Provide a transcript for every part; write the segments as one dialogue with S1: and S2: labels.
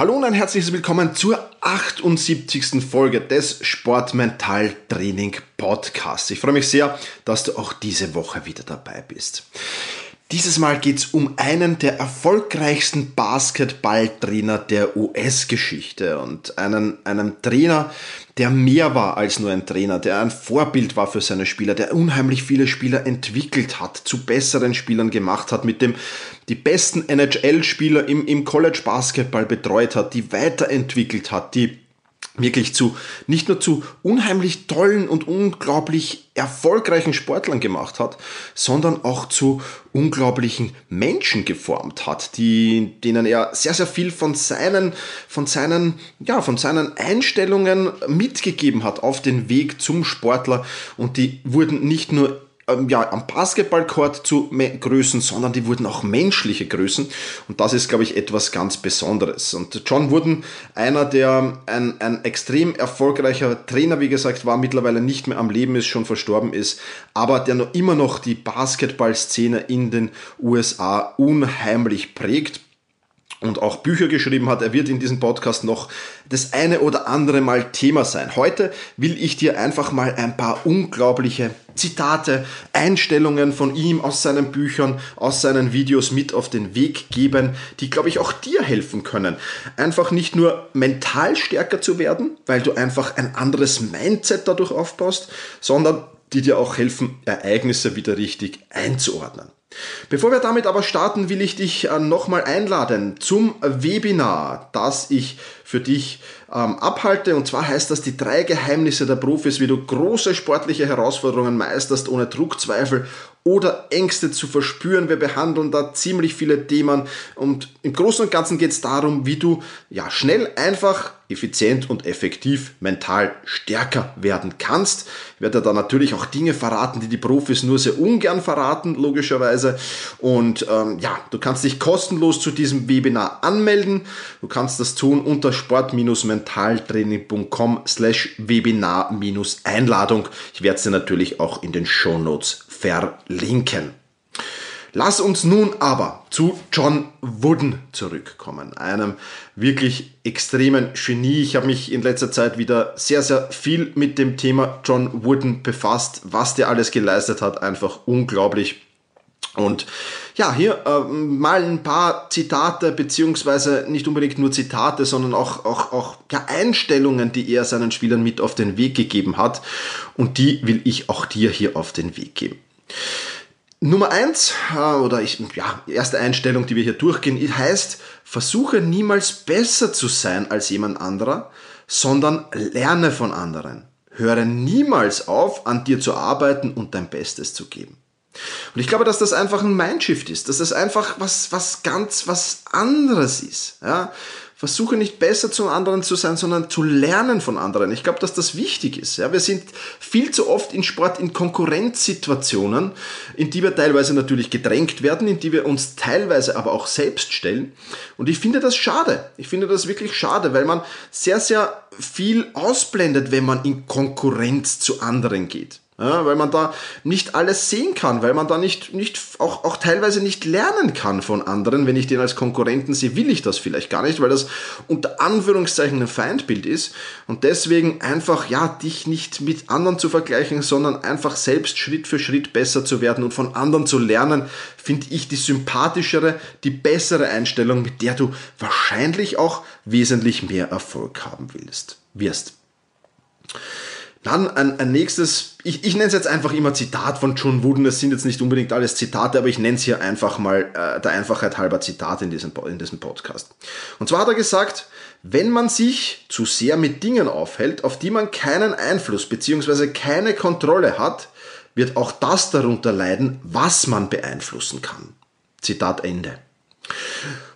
S1: Hallo und ein herzliches Willkommen zur 78. Folge des Sportmental Training Podcasts. Ich freue mich sehr, dass du auch diese Woche wieder dabei bist. Dieses Mal geht es um einen der erfolgreichsten Basketballtrainer der US-Geschichte und einen, einen Trainer, der mehr war als nur ein Trainer, der ein Vorbild war für seine Spieler, der unheimlich viele Spieler entwickelt hat, zu besseren Spielern gemacht hat, mit dem die besten NHL-Spieler im, im College Basketball betreut hat, die weiterentwickelt hat, die wirklich zu, nicht nur zu unheimlich tollen und unglaublich erfolgreichen Sportlern gemacht hat, sondern auch zu unglaublichen Menschen geformt hat, die, denen er sehr, sehr viel von seinen, von seinen, ja, von seinen Einstellungen mitgegeben hat auf den Weg zum Sportler. Und die wurden nicht nur ähm, ja, am Basketballcourt zu Größen, sondern die wurden auch menschliche Größen. Und das ist, glaube ich, etwas ganz Besonderes. Und John Wooden, einer, der ein, ein extrem erfolgreicher Trainer, wie gesagt, war, mittlerweile nicht mehr am Leben ist, schon verstorben ist, aber der noch immer noch die Basketballszene in den USA unheimlich prägt und auch Bücher geschrieben hat. Er wird in diesem Podcast noch das eine oder andere Mal Thema sein. Heute will ich dir einfach mal ein paar unglaubliche Zitate, Einstellungen von ihm aus seinen Büchern, aus seinen Videos mit auf den Weg geben, die, glaube ich, auch dir helfen können. Einfach nicht nur mental stärker zu werden, weil du einfach ein anderes Mindset dadurch aufbaust, sondern die dir auch helfen, Ereignisse wieder richtig einzuordnen. Bevor wir damit aber starten, will ich dich äh, nochmal einladen zum Webinar, das ich für dich ähm, abhalte. Und zwar heißt das die drei Geheimnisse der Profis, wie du große sportliche Herausforderungen meisterst, ohne Druck, Zweifel oder Ängste zu verspüren. Wir behandeln da ziemlich viele Themen und im Großen und Ganzen geht es darum, wie du ja schnell, einfach, effizient und effektiv mental stärker werden kannst. Ich werde da natürlich auch Dinge verraten, die die Profis nur sehr ungern verraten, logischerweise. Und ähm, ja, du kannst dich kostenlos zu diesem Webinar anmelden. Du kannst das tun unter sport-mentaltraining.com slash Webinar-Einladung. Ich werde es dir natürlich auch in den Show Notes verlinken. Lass uns nun aber zu John Wooden zurückkommen, einem wirklich extremen Genie. Ich habe mich in letzter Zeit wieder sehr, sehr viel mit dem Thema John Wooden befasst, was der alles geleistet hat, einfach unglaublich. Und ja, hier äh, mal ein paar Zitate, beziehungsweise nicht unbedingt nur Zitate, sondern auch, auch, auch ja, Einstellungen, die er seinen Spielern mit auf den Weg gegeben hat. Und die will ich auch dir hier auf den Weg geben. Nummer eins äh, oder ich, ja, erste Einstellung, die wir hier durchgehen, heißt, versuche niemals besser zu sein als jemand anderer, sondern lerne von anderen. Höre niemals auf, an dir zu arbeiten und dein Bestes zu geben. Und ich glaube, dass das einfach ein Mindshift ist, dass das einfach was, was ganz was anderes ist. Ja? Versuche nicht besser zu anderen zu sein, sondern zu lernen von anderen. Ich glaube, dass das wichtig ist. Ja, wir sind viel zu oft in Sport in Konkurrenzsituationen, in die wir teilweise natürlich gedrängt werden, in die wir uns teilweise aber auch selbst stellen. Und ich finde das schade. Ich finde das wirklich schade, weil man sehr, sehr viel ausblendet, wenn man in Konkurrenz zu anderen geht ja, weil man da nicht alles sehen kann, weil man da nicht, nicht auch, auch teilweise nicht lernen kann von anderen. Wenn ich den als Konkurrenten sehe, will ich das vielleicht gar nicht, weil das unter Anführungszeichen ein Feindbild ist. Und deswegen einfach, ja, dich nicht mit anderen zu vergleichen, sondern einfach selbst Schritt für Schritt besser zu werden und von anderen zu lernen, finde ich die sympathischere, die bessere Einstellung, mit der du wahrscheinlich auch wesentlich mehr Erfolg haben willst, wirst. Dann ein, ein nächstes, ich, ich nenne es jetzt einfach immer Zitat von John Wooden, das sind jetzt nicht unbedingt alles Zitate, aber ich nenne es hier einfach mal äh, der Einfachheit halber Zitat in diesem, in diesem Podcast. Und zwar hat er gesagt, wenn man sich zu sehr mit Dingen aufhält, auf die man keinen Einfluss bzw. keine Kontrolle hat, wird auch das darunter leiden, was man beeinflussen kann. Zitat Ende.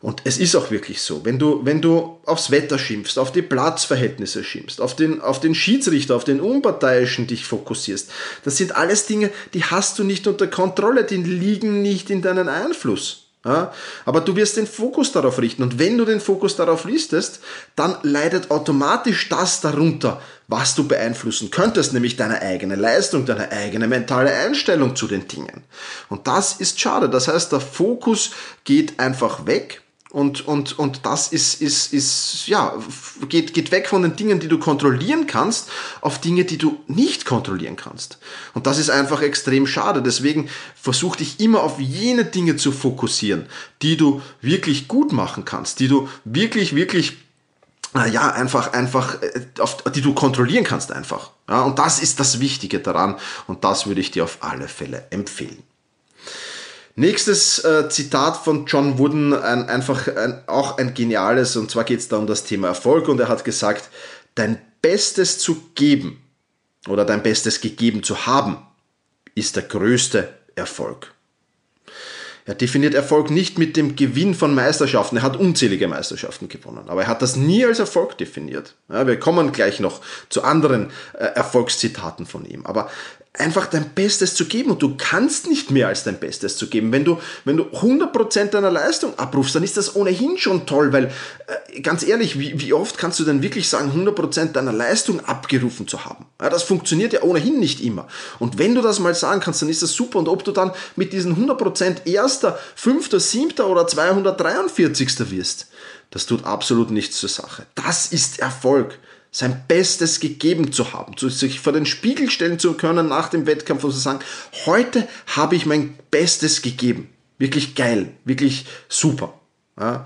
S1: Und es ist auch wirklich so, wenn du, wenn du aufs Wetter schimpfst, auf die Platzverhältnisse schimpfst, auf den, auf den Schiedsrichter, auf den Unparteiischen dich fokussierst, das sind alles Dinge, die hast du nicht unter Kontrolle, die liegen nicht in deinen Einfluss. Ja, aber du wirst den Fokus darauf richten und wenn du den Fokus darauf richtest, dann leidet automatisch das darunter, was du beeinflussen könntest, nämlich deine eigene Leistung, deine eigene mentale Einstellung zu den Dingen. Und das ist schade. Das heißt, der Fokus geht einfach weg und, und, und das ist, ist, ist, ja, geht, geht weg von den Dingen, die du kontrollieren kannst, auf Dinge, die du nicht kontrollieren kannst. Und das ist einfach extrem schade. Deswegen versuch dich immer auf jene Dinge zu fokussieren, die du wirklich gut machen kannst, die du wirklich, wirklich ja, einfach, einfach, äh, auf, die du kontrollieren kannst einfach. Ja, und das ist das Wichtige daran und das würde ich dir auf alle Fälle empfehlen. Nächstes äh, Zitat von John Wooden, ein, einfach ein, auch ein geniales, und zwar geht es da um das Thema Erfolg und er hat gesagt, dein Bestes zu geben oder dein Bestes gegeben zu haben, ist der größte Erfolg. Er definiert Erfolg nicht mit dem Gewinn von Meisterschaften. Er hat unzählige Meisterschaften gewonnen, aber er hat das nie als Erfolg definiert. Ja, wir kommen gleich noch zu anderen äh, Erfolgszitaten von ihm. Aber einfach dein Bestes zu geben und du kannst nicht mehr als dein Bestes zu geben. Wenn du, wenn du 100% deiner Leistung abrufst, dann ist das ohnehin schon toll, weil äh, ganz ehrlich, wie, wie oft kannst du denn wirklich sagen, 100% deiner Leistung abgerufen zu haben? Ja, das funktioniert ja ohnehin nicht immer. Und wenn du das mal sagen kannst, dann ist das super und ob du dann mit diesen 100% erster, fünfter, siebter oder 243. wirst, das tut absolut nichts zur Sache. Das ist Erfolg sein Bestes gegeben zu haben, sich vor den Spiegel stellen zu können nach dem Wettkampf und zu sagen, heute habe ich mein Bestes gegeben. Wirklich geil, wirklich super. Ja.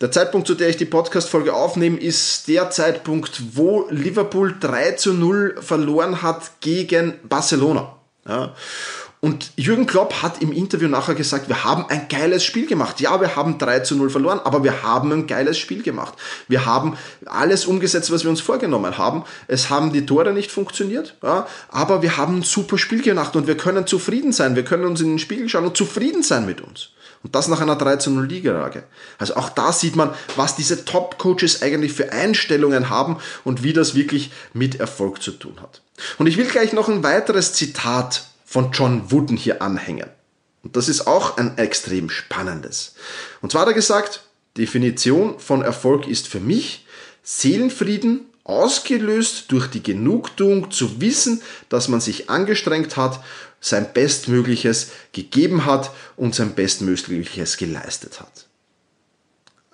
S1: Der Zeitpunkt, zu der ich die Podcast-Folge aufnehme, ist der Zeitpunkt, wo Liverpool 3 zu 0 verloren hat gegen Barcelona. Ja. Und Jürgen Klopp hat im Interview nachher gesagt, wir haben ein geiles Spiel gemacht. Ja, wir haben 3 zu 0 verloren, aber wir haben ein geiles Spiel gemacht. Wir haben alles umgesetzt, was wir uns vorgenommen haben. Es haben die Tore nicht funktioniert, ja, aber wir haben ein super Spiel gemacht und wir können zufrieden sein. Wir können uns in den Spiegel schauen und zufrieden sein mit uns. Und das nach einer 3 zu 0 Liegerage. Also auch da sieht man, was diese Top-Coaches eigentlich für Einstellungen haben und wie das wirklich mit Erfolg zu tun hat. Und ich will gleich noch ein weiteres Zitat von John Wooden hier anhängen. Und das ist auch ein extrem spannendes. Und zwar hat er gesagt, Definition von Erfolg ist für mich Seelenfrieden, ausgelöst durch die Genugtuung zu wissen, dass man sich angestrengt hat, sein Bestmögliches gegeben hat und sein Bestmögliches geleistet hat.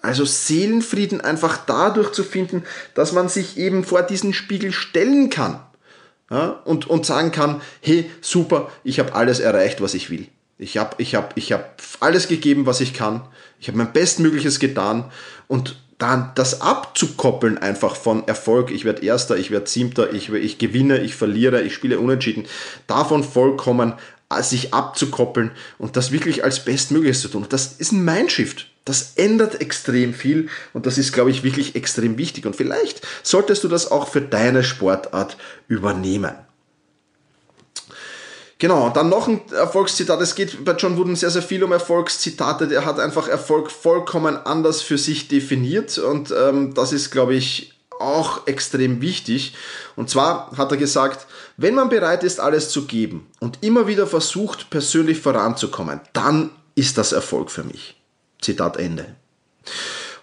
S1: Also Seelenfrieden einfach dadurch zu finden, dass man sich eben vor diesen Spiegel stellen kann ja, und, und sagen kann, hey, super, ich habe alles erreicht, was ich will. Ich habe ich hab, ich hab alles gegeben, was ich kann. Ich habe mein Bestmögliches getan und dann das abzukoppeln einfach von Erfolg, ich werde Erster, ich werde Siebter, ich, ich gewinne, ich verliere, ich spiele unentschieden, davon vollkommen äh, sich abzukoppeln und das wirklich als Bestmögliches zu tun. Das ist ein Mindshift. Das ändert extrem viel und das ist, glaube ich, wirklich extrem wichtig. Und vielleicht solltest du das auch für deine Sportart übernehmen. Genau, dann noch ein Erfolgszitat. Es geht bei John Wooden sehr, sehr viel um Erfolgszitate. Der hat einfach Erfolg vollkommen anders für sich definiert und ähm, das ist, glaube ich, auch extrem wichtig. Und zwar hat er gesagt, wenn man bereit ist, alles zu geben und immer wieder versucht, persönlich voranzukommen, dann ist das Erfolg für mich. Zitat Ende.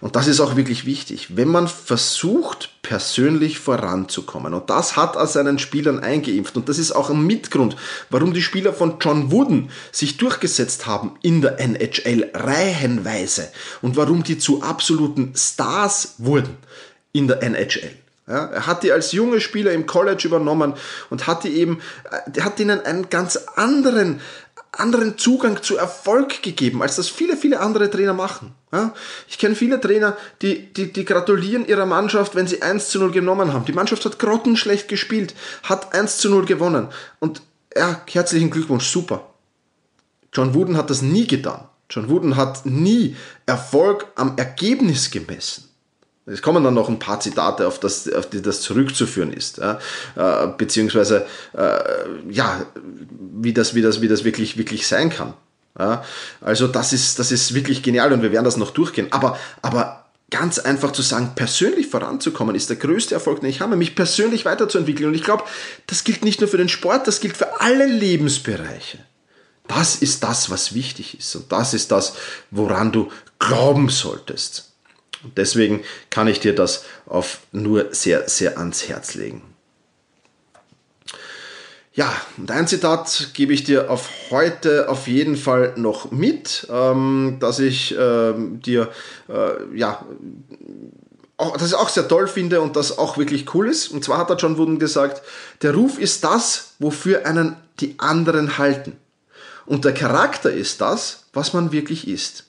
S1: Und das ist auch wirklich wichtig. Wenn man versucht, persönlich voranzukommen, und das hat er seinen Spielern eingeimpft, und das ist auch ein Mitgrund, warum die Spieler von John Wooden sich durchgesetzt haben in der NHL reihenweise und warum die zu absoluten Stars wurden in der NHL. Ja, er hat die als junge Spieler im College übernommen und hat die eben, er hat ihnen einen ganz anderen anderen Zugang zu Erfolg gegeben, als das viele, viele andere Trainer machen. Ich kenne viele Trainer, die, die, die gratulieren ihrer Mannschaft, wenn sie 1 zu 0 genommen haben. Die Mannschaft hat grottenschlecht gespielt, hat 1 zu 0 gewonnen. Und ja, herzlichen Glückwunsch, super. John Wooden hat das nie getan. John Wooden hat nie Erfolg am Ergebnis gemessen. Es kommen dann noch ein paar Zitate, auf, das, auf die das zurückzuführen ist, ja, äh, beziehungsweise äh, ja, wie das, wie das, wie das wirklich, wirklich sein kann. Ja, also das ist, das ist wirklich genial und wir werden das noch durchgehen. Aber, aber ganz einfach zu sagen, persönlich voranzukommen, ist der größte Erfolg, den ich habe, mich persönlich weiterzuentwickeln. Und ich glaube, das gilt nicht nur für den Sport, das gilt für alle Lebensbereiche. Das ist das, was wichtig ist. Und das ist das, woran du glauben solltest. Und deswegen kann ich dir das auf nur sehr, sehr ans Herz legen. Ja, und ein Zitat gebe ich dir auf heute auf jeden Fall noch mit, ähm, dass ich ähm, dir, äh, ja, auch, ich auch sehr toll finde und das auch wirklich cool ist. Und zwar hat er John Wooden gesagt, der Ruf ist das, wofür einen die anderen halten. Und der Charakter ist das, was man wirklich ist.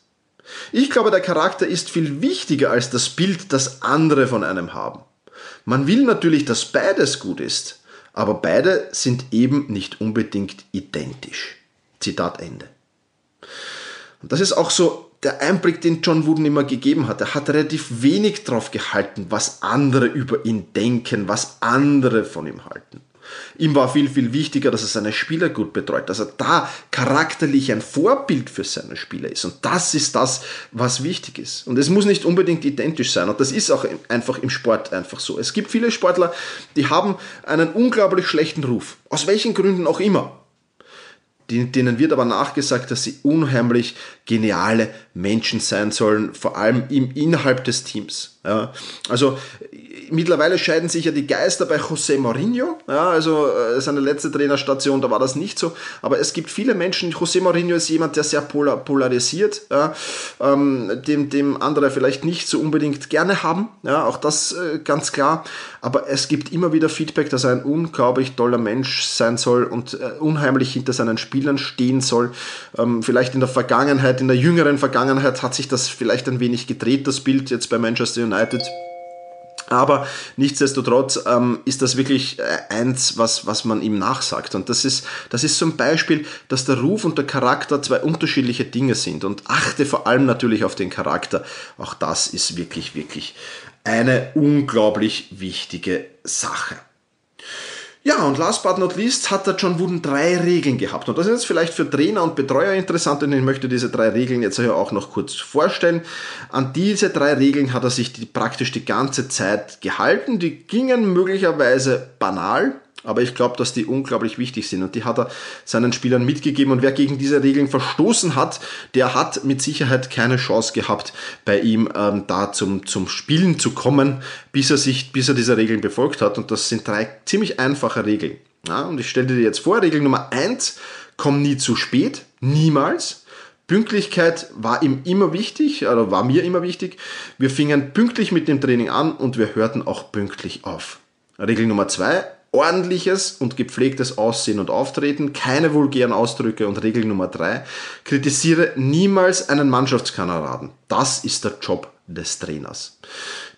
S1: Ich glaube, der Charakter ist viel wichtiger als das Bild, das andere von einem haben. Man will natürlich, dass beides gut ist, aber beide sind eben nicht unbedingt identisch. Zitat Ende. Und das ist auch so der Einblick, den John Wooden immer gegeben hat. Er hat relativ wenig drauf gehalten, was andere über ihn denken, was andere von ihm halten. Ihm war viel, viel wichtiger, dass er seine Spieler gut betreut, dass er da charakterlich ein Vorbild für seine Spieler ist. Und das ist das, was wichtig ist. Und es muss nicht unbedingt identisch sein. Und das ist auch einfach im Sport einfach so. Es gibt viele Sportler, die haben einen unglaublich schlechten Ruf. Aus welchen Gründen auch immer denen wird aber nachgesagt, dass sie unheimlich geniale Menschen sein sollen, vor allem im innerhalb des Teams. Ja, also mittlerweile scheiden sich ja die Geister bei José Mourinho. Ja, also äh, seine letzte Trainerstation, da war das nicht so. Aber es gibt viele Menschen, José Mourinho ist jemand, der sehr polar, polarisiert, ja, ähm, dem, dem andere vielleicht nicht so unbedingt gerne haben. Ja, auch das äh, ganz klar. Aber es gibt immer wieder Feedback, dass er ein unglaublich toller Mensch sein soll und äh, unheimlich hinter seinen Spielern stehen soll. Ähm, vielleicht in der Vergangenheit, in der jüngeren Vergangenheit hat sich das vielleicht ein wenig gedreht, das Bild jetzt bei Manchester United. Aber nichtsdestotrotz ähm, ist das wirklich äh, eins, was, was man ihm nachsagt. Und das ist, das ist ein Beispiel, dass der Ruf und der Charakter zwei unterschiedliche Dinge sind. Und achte vor allem natürlich auf den Charakter. Auch das ist wirklich, wirklich eine unglaublich wichtige Sache. Ja, und last but not least hat der John Wooden drei Regeln gehabt. Und das ist jetzt vielleicht für Trainer und Betreuer interessant, und ich möchte diese drei Regeln jetzt auch noch kurz vorstellen. An diese drei Regeln hat er sich die, praktisch die ganze Zeit gehalten. Die gingen möglicherweise banal, aber ich glaube, dass die unglaublich wichtig sind und die hat er seinen Spielern mitgegeben und wer gegen diese Regeln verstoßen hat, der hat mit Sicherheit keine Chance gehabt, bei ihm ähm, da zum, zum Spielen zu kommen, bis er sich, bis er diese Regeln befolgt hat und das sind drei ziemlich einfache Regeln. Ja, und ich stelle dir jetzt vor, Regel Nummer eins: komm nie zu spät, niemals. Pünktlichkeit war ihm immer wichtig, oder war mir immer wichtig. Wir fingen pünktlich mit dem Training an und wir hörten auch pünktlich auf. Regel Nummer zwei, ordentliches und gepflegtes Aussehen und Auftreten, keine vulgären Ausdrücke und Regel Nummer drei, kritisiere niemals einen Mannschaftskameraden. Das ist der Job des Trainers.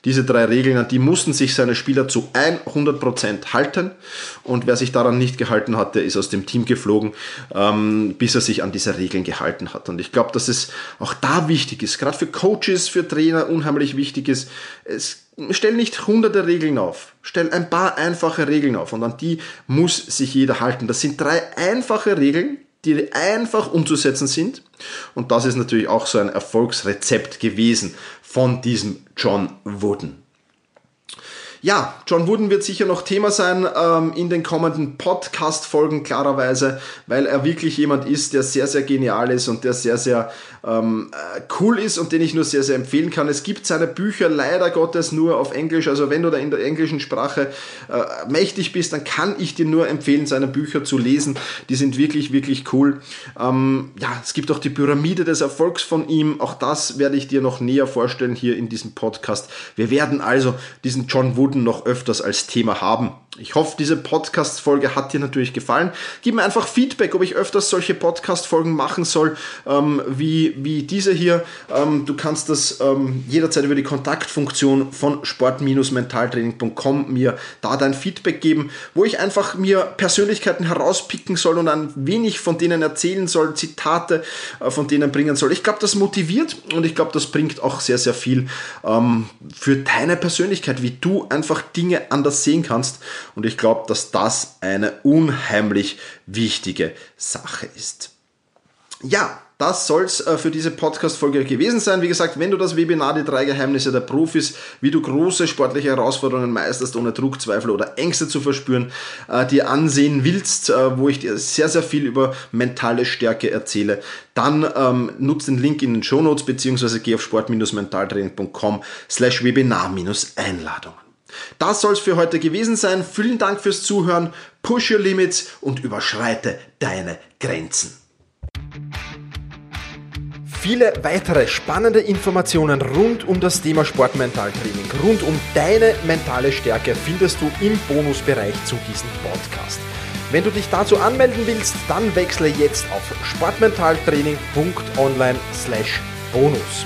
S1: Diese drei Regeln, an die mussten sich seine Spieler zu 100% halten. Und wer sich daran nicht gehalten hat, der ist aus dem Team geflogen, ähm, bis er sich an diese Regeln gehalten hat. Und ich glaube, dass es auch da wichtig ist, gerade für Coaches, für Trainer unheimlich wichtig ist. Es, stell nicht hunderte Regeln auf, stell ein paar einfache Regeln auf und an die muss sich jeder halten. Das sind drei einfache Regeln, die einfach umzusetzen sind. Und das ist natürlich auch so ein Erfolgsrezept gewesen von diesem John Wooden. Ja, John Wooden wird sicher noch Thema sein ähm, in den kommenden Podcast-Folgen, klarerweise, weil er wirklich jemand ist, der sehr, sehr genial ist und der sehr, sehr ähm, äh, cool ist und den ich nur sehr, sehr empfehlen kann. Es gibt seine Bücher leider Gottes nur auf Englisch, also wenn du da in der englischen Sprache äh, mächtig bist, dann kann ich dir nur empfehlen, seine Bücher zu lesen. Die sind wirklich, wirklich cool. Ähm, ja, es gibt auch die Pyramide des Erfolgs von ihm. Auch das werde ich dir noch näher vorstellen hier in diesem Podcast. Wir werden also diesen John Wooden Minuten noch öfters als Thema haben. Ich hoffe, diese Podcast-Folge hat dir natürlich gefallen. Gib mir einfach Feedback, ob ich öfters solche Podcast-Folgen machen soll, ähm, wie, wie diese hier. Ähm, du kannst das ähm, jederzeit über die Kontaktfunktion von sport-mentaltraining.com mir da dein Feedback geben, wo ich einfach mir Persönlichkeiten herauspicken soll und ein wenig von denen erzählen soll, Zitate äh, von denen bringen soll. Ich glaube, das motiviert und ich glaube, das bringt auch sehr, sehr viel ähm, für deine Persönlichkeit, wie du ein einfach Dinge anders sehen kannst. Und ich glaube, dass das eine unheimlich wichtige Sache ist. Ja, das soll's äh, für diese Podcast-Folge gewesen sein. Wie gesagt, wenn du das Webinar Die drei Geheimnisse der Profis, wie du große sportliche Herausforderungen meisterst, ohne Druck, Zweifel oder Ängste zu verspüren, äh, dir ansehen willst, äh, wo ich dir sehr, sehr viel über mentale Stärke erzähle, dann ähm, nutz den Link in den Show Notes beziehungsweise geh auf sport-mentaltraining.com slash Webinar-Einladungen. Das soll es für heute gewesen sein. Vielen Dank fürs Zuhören. Push your limits und überschreite deine Grenzen. Viele weitere spannende Informationen rund um das Thema Sportmentaltraining, rund um deine mentale Stärke findest du im Bonusbereich zu diesem Podcast. Wenn du dich dazu anmelden willst, dann wechsle jetzt auf sportmentaltraining.online/bonus.